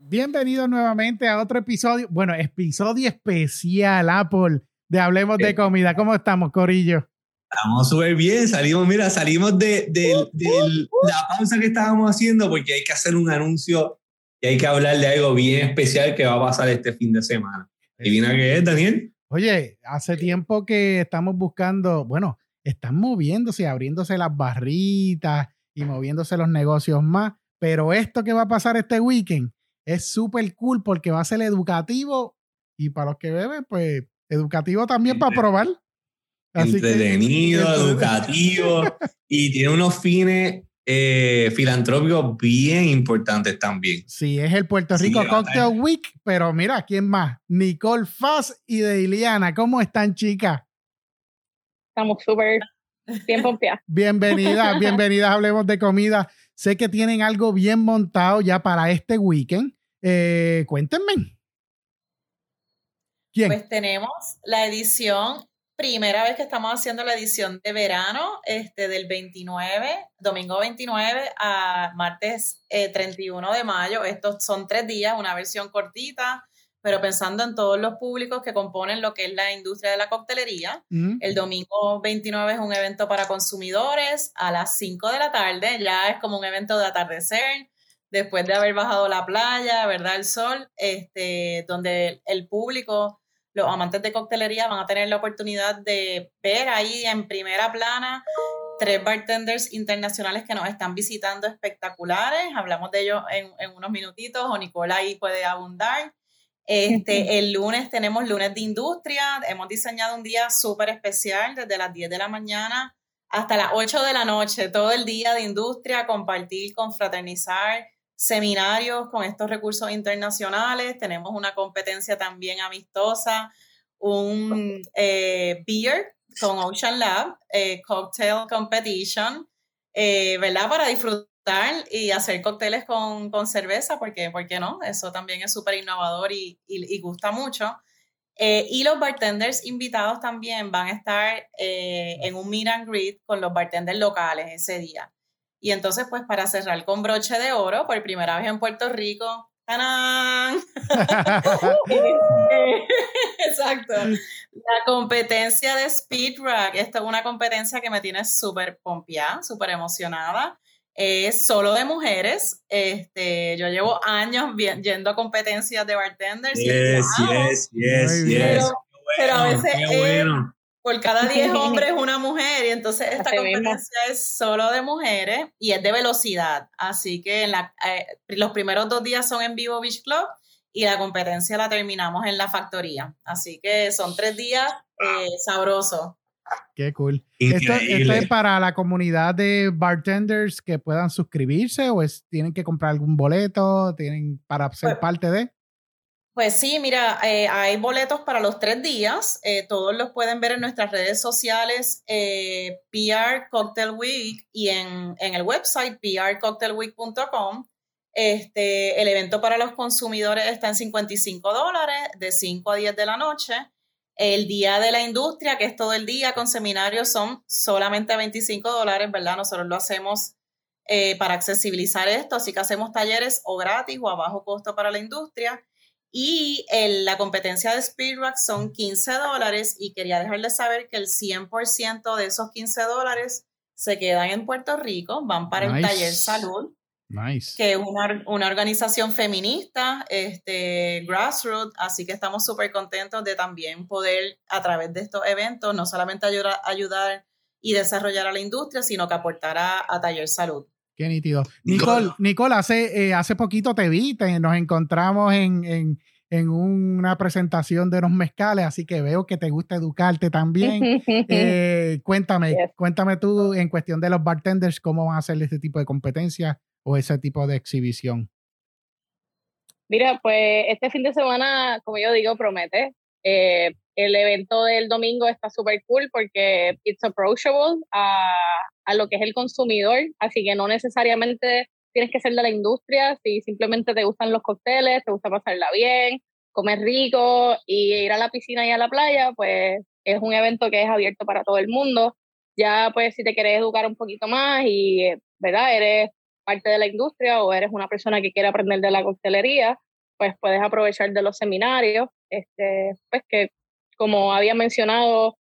Bienvenidos nuevamente a otro episodio, bueno, episodio especial Apple de Hablemos de Comida. ¿Cómo estamos, Corillo? Estamos súper bien, salimos, mira, salimos de, la pausa que estábamos haciendo porque hay que hacer un anuncio y hay que hablar de algo bien especial que va a pasar este fin de semana. ¿Adivina qué es, Daniel? Oye, hace tiempo que estamos buscando, bueno, están moviéndose, abriéndose las barritas y moviéndose los negocios más, pero esto que va a pasar este weekend es súper cool porque va a ser educativo y para los que beben, pues educativo también para probar. Entretenido, educativo y tiene unos fines eh, filantrópicos bien importantes también. Sí, es el Puerto Rico Cocktail Week, pero mira, ¿quién más? Nicole Faz y de Iliana. ¿Cómo están, chicas? Estamos súper bien pompeadas. bienvenidas, bienvenidas, hablemos de comida. Sé que tienen algo bien montado ya para este weekend. Eh, cuéntenme. ¿Quién? Pues tenemos la edición, primera vez que estamos haciendo la edición de verano, este, del 29, domingo 29 a martes 31 eh, de mayo. Estos son tres días, una versión cortita, pero pensando en todos los públicos que componen lo que es la industria de la coctelería. El domingo 29 es un evento para consumidores a las 5 de la tarde, ya es como un evento de atardecer después de haber bajado la playa, ¿verdad? El sol, este, donde el público, los amantes de coctelería van a tener la oportunidad de ver ahí en primera plana tres bartenders internacionales que nos están visitando espectaculares. Hablamos de ellos en, unos minutitos, o Nicola ahí puede abundar. Este, el lunes tenemos lunes de industria. Hemos diseñado un día súper especial desde las 10 de la mañana hasta las 8 de la noche, todo el día de industria, compartir, confraternizar, seminarios con estos recursos internacionales, tenemos una competencia también amistosa, un eh, beer con Ocean Lab, eh, cocktail competition, eh, ¿verdad? Para disfrutar y hacer cócteles con, cerveza, porque, ¿por qué no? Eso también es súper innovador y, y, gusta mucho. y los bartenders invitados también van a estar en un meet and greet con los bartenders locales ese día. Y entonces, pues para cerrar con broche de oro, por primera vez en Puerto Rico, ¡Tanán! Exacto. La competencia de Speed Rack, esta es una competencia que me tiene súper pompeada, súper emocionada. Es solo de mujeres. Este, yo llevo años yendo a competencias de bartenders. Yes, yes, yes, yes. Pero, a veces por cada 10 hombres una mujer y entonces esta competencia es solo de mujeres y es de velocidad. Así que en la, eh, los primeros dos días son en vivo Beach Club y la competencia la terminamos en la factoría. Así que son tres días eh, sabrosos. Qué cool. Esto, es para la comunidad de bartenders que puedan suscribirse o es, tienen que comprar algún boleto, tienen para ser pues parte de. Pues sí, mira, eh, hay boletos para los tres días. Eh, todos los pueden ver en nuestras redes sociales, eh, PR Cocktail Week y en, el website prcocktailweek.com. Este, el evento para los consumidores está en 55 dólares, de 5 a 10 de la noche. El día de la industria, que es todo el día con seminarios, son solamente 25 dólares, ¿verdad? Nosotros lo hacemos para accesibilizar esto, así que hacemos talleres o gratis o a bajo costo para la industria. Y la competencia de Speedrock son 15 dólares y quería dejarles saber que el 100% de esos 15 dólares se quedan en Puerto Rico, van para el taller salud, nice. que es una, una, organización feminista, este, grassroots, así que estamos súper contentos de también poder a través de estos eventos no solamente ayudar, ayudar y desarrollar a la industria, sino que aportar a, a taller salud. Qué nítido. Nicole, Nicole hace, eh, hace poquito te vi, nos encontramos en, una presentación de unos mezcales, así que veo que te gusta educarte también. Eh, cuéntame, cuéntame tú en cuestión de los bartenders, cómo van a hacer este tipo de competencia o ese tipo de exhibición. Mira, pues este fin de semana, como yo digo, promete. Eh, el evento del domingo está súper cool porque it's approachable a, a, lo que es el consumidor, así que no necesariamente tienes que ser de la industria, si simplemente te gustan los cócteles, te gusta pasarla bien, comer rico y ir a la piscina y a la playa, pues es un evento que es abierto para todo el mundo. Ya pues si te quieres educar un poquito más y, ¿verdad? Eres parte de la industria o eres una persona que quiere aprender de la coctelería, pues puedes aprovechar de los seminarios, este, pues que como había mencionado,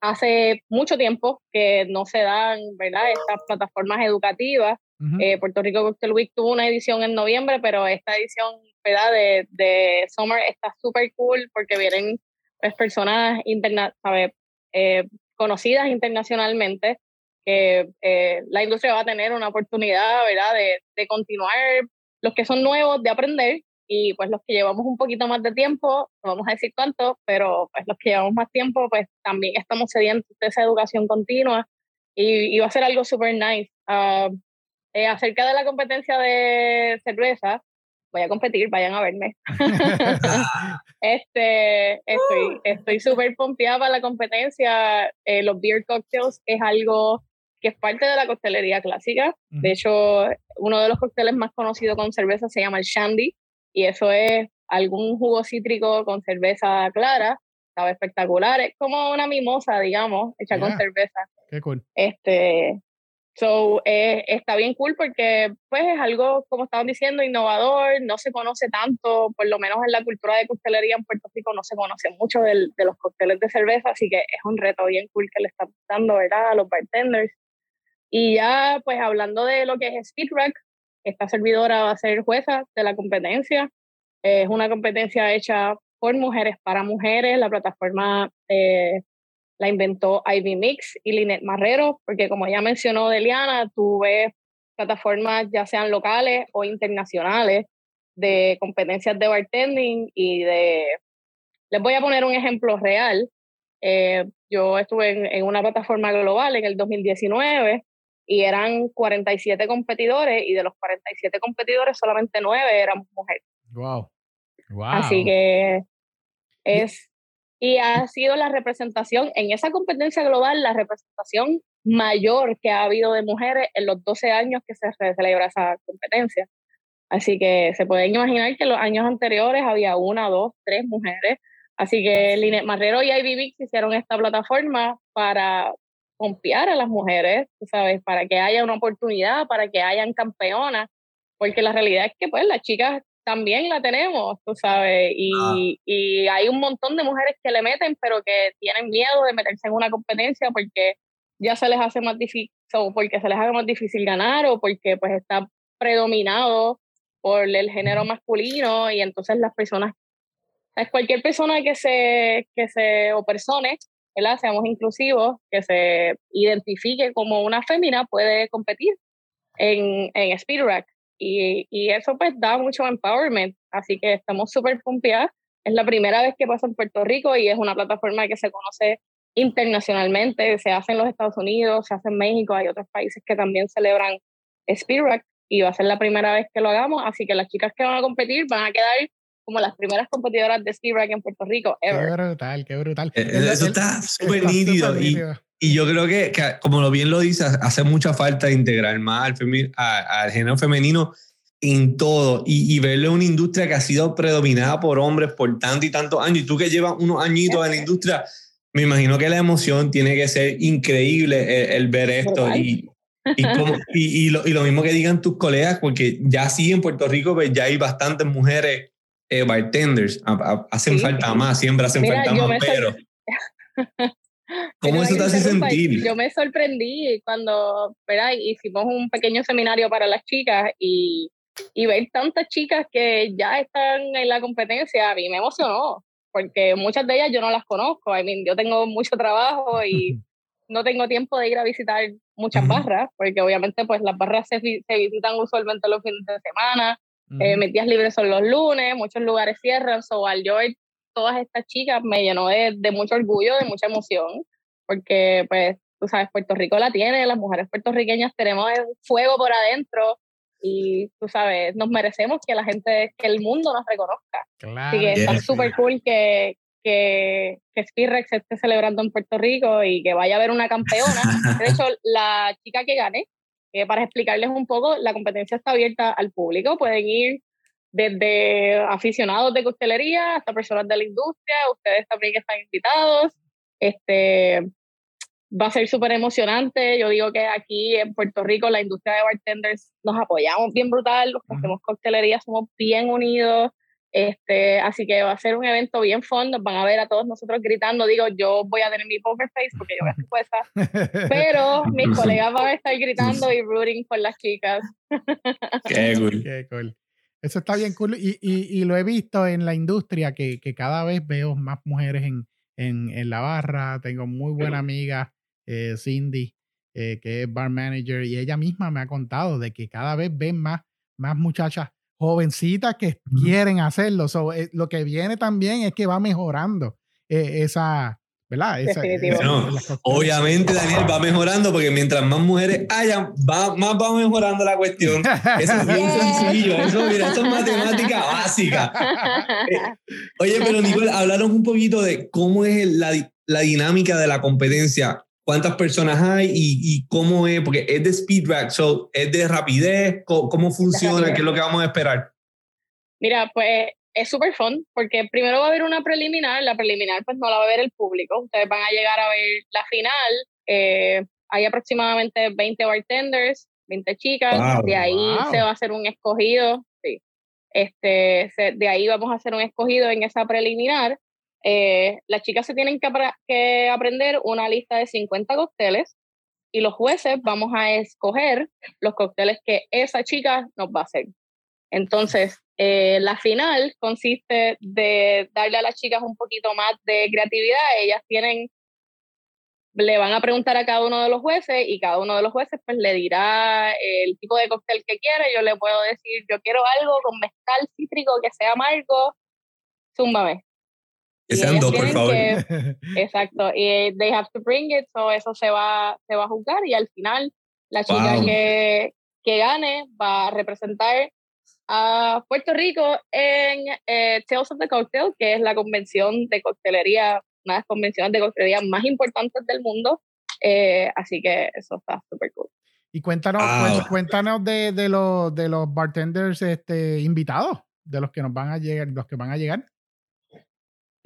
hace mucho tiempo que no se dan, ¿verdad? Estas plataformas educativas. Eh, Puerto Rico Cocktail Week tuvo una edición en noviembre, pero esta edición, ¿verdad? De, de Summer está súper cool porque vienen pues, personas interna eh, conocidas internacionalmente que eh, la industria va a tener una oportunidad, ¿verdad? De, de continuar, los que son nuevos, de aprender y pues los que llevamos un poquito más de tiempo, no vamos a decir cuánto, pero pues los que llevamos más tiempo, pues también estamos cediendo de esa educación continua y, va a ser algo súper nice. Uh, acerca de la competencia de cerveza, voy a competir, vayan a verme. este, estoy estoy súper pompeada para la competencia. Eh, los beer cocktails es algo que es parte de la coctelería clásica. De hecho, uno de los cócteles más conocidos con cerveza se llama el Shandy, y eso es algún jugo cítrico con cerveza clara, sabe espectacular, es como una mimosa, digamos, hecha con cerveza. Qué cool. Este, so, eh, está bien cool porque pues es algo, como estaban diciendo, innovador, no se conoce tanto, por lo menos en la cultura de coctelería en Puerto Rico no se conoce mucho del, de los cócteles de cerveza, así que es un reto bien cool que le están dando, ¿verdad?, a los bartenders. Y ya, pues hablando de lo que es Speed Rack, esta servidora va a ser jueza de la competencia. Es una competencia hecha por mujeres para mujeres. La plataforma eh, la inventó Ivy Mix y Linet Marrero, porque como ya mencionó Deliana, tú ves plataformas ya sean locales o internacionales de competencias de bartending y de... Les voy a poner un ejemplo real. Eh, yo estuve en, en, una plataforma global en el 2019 y eran 47 competidores y de los 47 competidores solamente 9 eran mujeres. Wow. wow. Así que es y ha sido la representación en esa competencia global la representación mayor que ha habido de mujeres en los 12 años que se celebra esa competencia. Así que se pueden imaginar que en los años anteriores había una, dos, tres mujeres. Así que Linet Marrero y Ivy hicieron esta plataforma para confiar a las mujeres, sabes, para que haya una oportunidad, para que hayan campeonas, porque la realidad es que pues las chicas también la tenemos, tú sabes, y, ah. y hay un montón de mujeres que le meten, pero que tienen miedo de meterse en una competencia porque ya se les hace más difícil, o porque se les hace más difícil ganar, o porque pues está predominado por el género masculino, y entonces las personas, es cualquier persona que se, que se, o personas seamos inclusivos, que se identifique como una fémina, puede competir en, en Speed. Y, y, eso pues da mucho empowerment, así que estamos súper pompeadas. Es la primera vez que pasa en Puerto Rico y es una plataforma que se conoce internacionalmente, se hace en los Estados Unidos, se hace en México, hay otros países que también celebran Speed Rack y va a ser la primera vez que lo hagamos, así que las chicas que van a competir van a quedar como las primeras competidoras de ski rack en Puerto Rico Qué brutal, qué brutal. Eh, eso está súper nítido. Y, y, yo creo que, como lo bien lo dice, hace mucha falta integrar más al, al género femenino en todo y, y, verle una industria que ha sido predominada por hombres por tanto y tantos años. Y tú que llevas unos añitos en la industria, me imagino que la emoción tiene que ser increíble el, ver esto. Y, y, como, y, y, lo, y, lo, mismo que digan tus colegas, porque ya sí en Puerto Rico pues, ya hay bastantes mujeres eh, bartenders. hacen falta más, siempre hacen falta más, pero... ¿Cómo eso te hace sentir? Yo me sorprendí cuando ¿verdad? hicimos un pequeño seminario para las chicas y, y ver tantas chicas que ya están en la competencia, a mí me emocionó, porque muchas de ellas yo no las conozco. I mean, yo tengo mucho trabajo y no tengo tiempo de ir a visitar muchas barras, porque obviamente pues las barras se, se visitan usualmente los fines de semana eh, mis días libres son los lunes, muchos lugares cierran, so al yo ver todas estas chicas me llenó de, de, mucho orgullo, de mucha emoción, porque pues tú sabes, Puerto Rico la tiene, las mujeres puertorriqueñas tenemos el fuego por adentro y tú sabes, nos merecemos que la gente, que el mundo nos reconozca. Claro. Así que está súper cool que, que, que Spirrex esté celebrando en Puerto Rico y que vaya a haber una campeona. De hecho, la chica que gane eh, para explicarles un poco, la competencia está abierta al público. Pueden ir desde aficionados de costelería hasta personas de la industria. Ustedes también están invitados. Este, va a ser súper emocionante. Yo digo que aquí en Puerto Rico la industria de bartenders nos apoyamos bien brutal, los que hacemos coctelería somos bien unidos. Este, así que va a ser un evento bien fun, van a ver a todos nosotros gritando, digo, yo voy a tener mi poker face porque yo voy a hacer puesta, pero mis colegas van a estar gritando y rooting por las chicas. Qué cool. Qué cool. Eso está bien cool y, y, y, lo he visto en la industria que, que cada vez veo más mujeres en, en, en, la barra. Tengo muy buena amiga, eh, Cindy, eh, que es bar manager, y ella misma me ha contado de que cada vez ven más, más muchachas jovencitas que quieren hacerlo. Eh, lo que viene también es que va mejorando esa, ¿verdad? obviamente, Daniel, va mejorando porque mientras más mujeres hayan, va, más va mejorando la cuestión. Eso es bien sencillo. Eso, mira, eso es matemática básica. oye, pero Nicole, hablaron un poquito de cómo es la, la dinámica de la competencia cuántas personas hay y, cómo es, porque es de speed rack, so, es de rapidez, cómo, funciona, qué es lo que vamos a esperar. Mira, pues es súper fun, porque primero va a haber una preliminar, la preliminar pues no la va a ver el público, ustedes van a llegar a ver la final, eh, hay aproximadamente 20 bartenders, 20 chicas, de ahí se va a hacer un escogido, sí. Este, de ahí vamos a hacer un escogido en esa preliminar eh, las chicas se tienen que, aprender una lista de 50 cócteles y los jueces vamos a escoger los cócteles que esa chica nos va a hacer. Entonces, eh, la final consiste de darle a las chicas un poquito más de creatividad. Ellas tienen, le van a preguntar a cada uno de los jueces y cada uno de los jueces pues le dirá el tipo de cóctel que quiere. Yo le puedo decir, yo quiero algo con mezcal cítrico que sea amargo, zúmbame. Que sean dos, por favor. exacto. Y they have to bring it, so eso se va, se va a juzgar y al final la chica que, que gane va a representar a Puerto Rico en eh, Tales of the Cocktail, que es la convención de coctelería, una de las convenciones de coctelería más importantes del mundo. Eh, así que eso está súper cool. Y cuéntanos, pues, cuéntanos de, de, los, de los bartenders este, invitados, de los que nos van a llegar, los que van a llegar.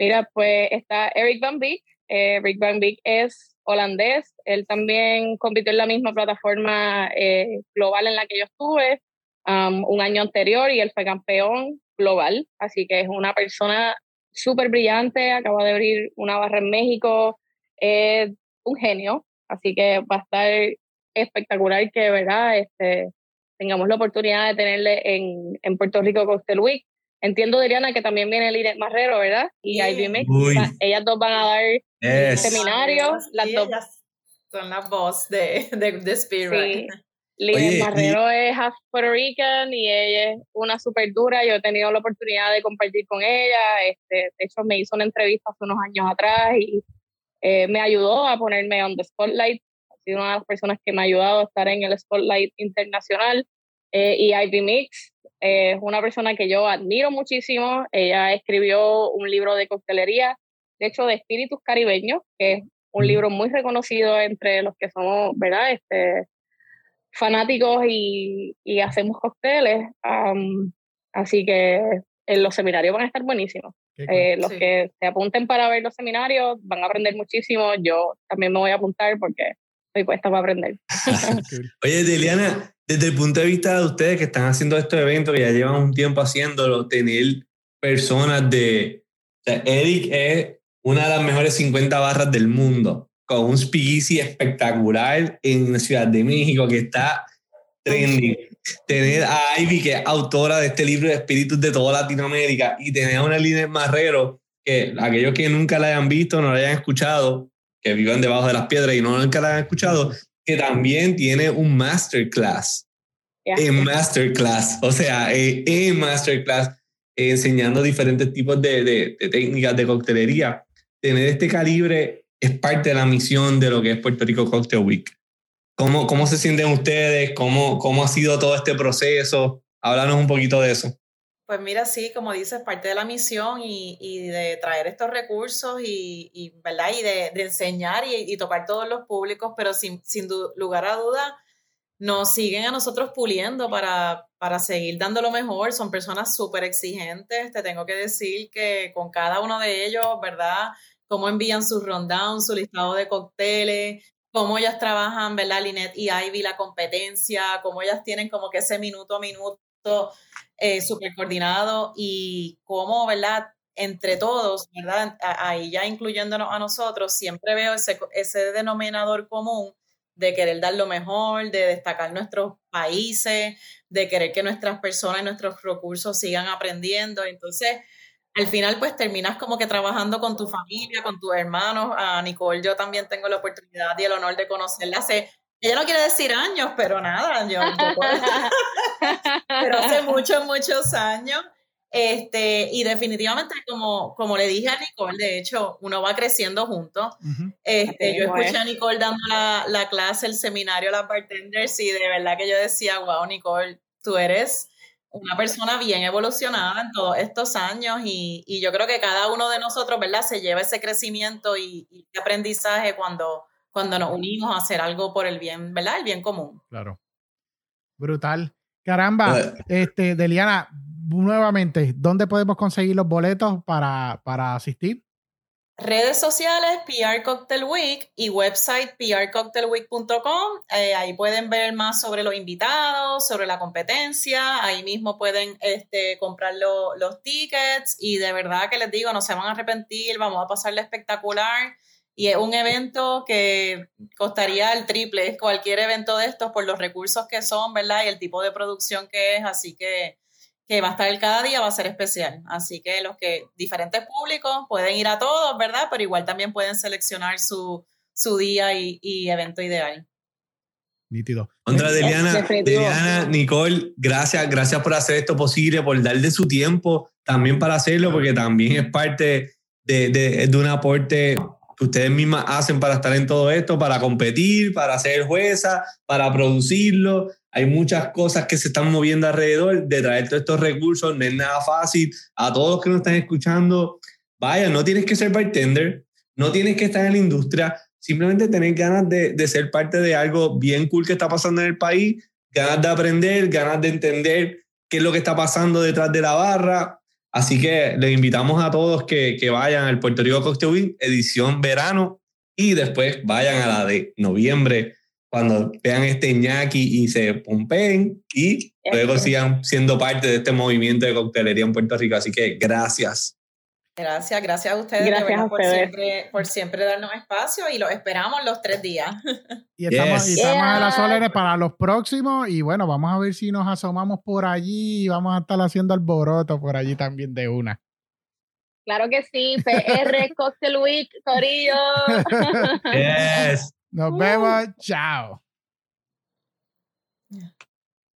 Mira, pues está Eric Van Beek. Eh, Eric Van Beek es holandés. Él también compitió en la misma plataforma eh, global en la que yo estuve um, un año anterior y él fue campeón global. Así que es una persona súper brillante. Acaba de abrir una barra en México. Es un genio. Así que va a estar espectacular que, ¿verdad? Este, tengamos la oportunidad de tenerle en, Puerto Rico Cocktail Week. Entiendo, Diriana, que también viene Linet Marrero, ¿verdad? Y Ivy Mix. Ellas dos van a dar seminarios. Las dos. son las voz de, de, de Spirit. Sí. Marrero es half Puerto Rican y ella es una súper dura. Yo he tenido la oportunidad de compartir con ella. Este, de hecho, me hizo una entrevista hace unos años atrás y eh, me ayudó a ponerme on the spotlight. Ha sido una de las personas que me ha ayudado a estar en el spotlight internacional. Eh, y Ivy Mix es una persona que yo admiro muchísimo. Ella escribió un libro de coctelería, de hecho, de espíritus caribeños, que es un libro muy reconocido entre los que somos, ¿verdad? Este, fanáticos y, y hacemos cócteles. así que en eh, los seminarios van a estar buenísimos. Eh, los que se apunten para ver los seminarios van a aprender muchísimo. Yo también me voy a apuntar porque estoy puesta para aprender. Oye, Deliana, desde el punto de vista de ustedes que están haciendo estos eventos, que ya llevan un tiempo haciéndolo, tener personas de... O sea, Eric es una de las mejores 50 barras del mundo, con un speakeasy espectacular en Ciudad de México que está trending. Tener a Ivy, que es autora de este libro de espíritus de toda Latinoamérica, y tener a una líder Marrero, que aquellos que nunca la hayan visto, no la hayan escuchado, que vivan debajo de las piedras y no nunca la hayan escuchado, que también tiene un masterclass. En masterclass, o sea, en masterclass, enseñando diferentes tipos de, de, técnicas de coctelería. Tener este calibre es parte de la misión de lo que es Puerto Rico Cocktail Week. ¿Cómo, cómo se sienten ustedes? ¿Cómo, ¿Cómo ha sido todo este proceso? Háblanos un poquito de eso. Pues mira, sí, como dices, parte de la misión y, y de traer estos recursos y, y ¿verdad? y de, de enseñar y, y, tocar todos los públicos, pero sin, sin lugar a duda nos siguen a nosotros puliendo para, para seguir dando lo mejor. Son personas súper exigentes. Te tengo que decir que con cada uno de ellos, ¿verdad? cómo envían sus rundowns, su listado de cócteles, cómo ellas trabajan, ¿verdad? Linet y Ivy, la competencia, cómo ellas tienen como que ese minuto a minuto eh, súper coordinado y cómo, ¿verdad? Entre todos, ¿verdad? Ahí ya incluyéndonos a nosotros, siempre veo ese, ese denominador común de querer dar lo mejor, de destacar nuestros países, de querer que nuestras personas y nuestros recursos sigan aprendiendo. Entonces, al final pues terminas como que trabajando con tu familia, con tus hermanos. A Nicole yo también tengo la oportunidad y el honor de conocerla hace, ella no quiere decir años, pero nada, yo, pero hace muchos, muchos años. Este, y definitivamente, como, como le dije a Nicole, de hecho, uno va creciendo juntos. este, yo escuché a Nicole dando la, la clase, el seminario a las bartenders, y de verdad que yo decía, wow, Nicole, tú eres una persona bien evolucionada en todos estos años y, y, yo creo que cada uno de nosotros, ¿verdad? Se lleva ese crecimiento y, y aprendizaje cuando, cuando nos unimos a hacer algo por el bien, ¿verdad? El bien común. Claro. Brutal. Caramba, eh. este, Deliana, nuevamente, ¿dónde podemos conseguir los boletos para, para asistir? Redes sociales, PR Cocktail Week y website prcocktailweek.com. Eh, ahí pueden ver más sobre los invitados, sobre la competencia. Ahí mismo pueden este, comprar los tickets y de verdad que les digo, no se van a arrepentir, vamos a pasarle espectacular. Y es un evento que costaría el triple, cualquier evento de estos por los recursos que son, ¿verdad? Y el tipo de producción que es. Así que que va a estar cada día, va a ser especial. Así que los que, diferentes públicos, pueden ir a todos, ¿verdad? Pero igual también pueden seleccionar su, su día y, y evento ideal. Nítido. Contra Deliana, Deliana, Nicole, gracias, gracias por hacer esto posible, por darle su tiempo también para hacerlo, porque también es parte de, de, de un aporte que ustedes mismas hacen para estar en todo esto, para competir, para ser jueza, para producirlo hay muchas cosas que se están moviendo alrededor de traer todos estos recursos, no es nada fácil. A todos los que nos están escuchando, vaya, no tienes que ser bartender, no tienes que estar en la industria, simplemente tener ganas de, de ser parte de algo bien cool que está pasando en el país, ganas de aprender, ganas de entender qué es lo que está pasando detrás de la barra. Así que les invitamos a todos que, que vayan al Puerto Rico Cocktail Week, edición verano, y después vayan a la de noviembre cuando vean este ñaki y se pompeen y luego sigan siendo parte de este movimiento de coctelería en Puerto Rico. Así que gracias. Gracias, gracias a ustedes, gracias a Por, siempre, por siempre darnos espacio y los esperamos los tres días. Y estamos, y estamos a las órdenes para los próximos y bueno, vamos a ver si nos asomamos por allí y vamos a estar haciendo alboroto por allí también de una. Claro que sí, PR Cocktail Week, Corillo. Yes. Nos vemos. Chao.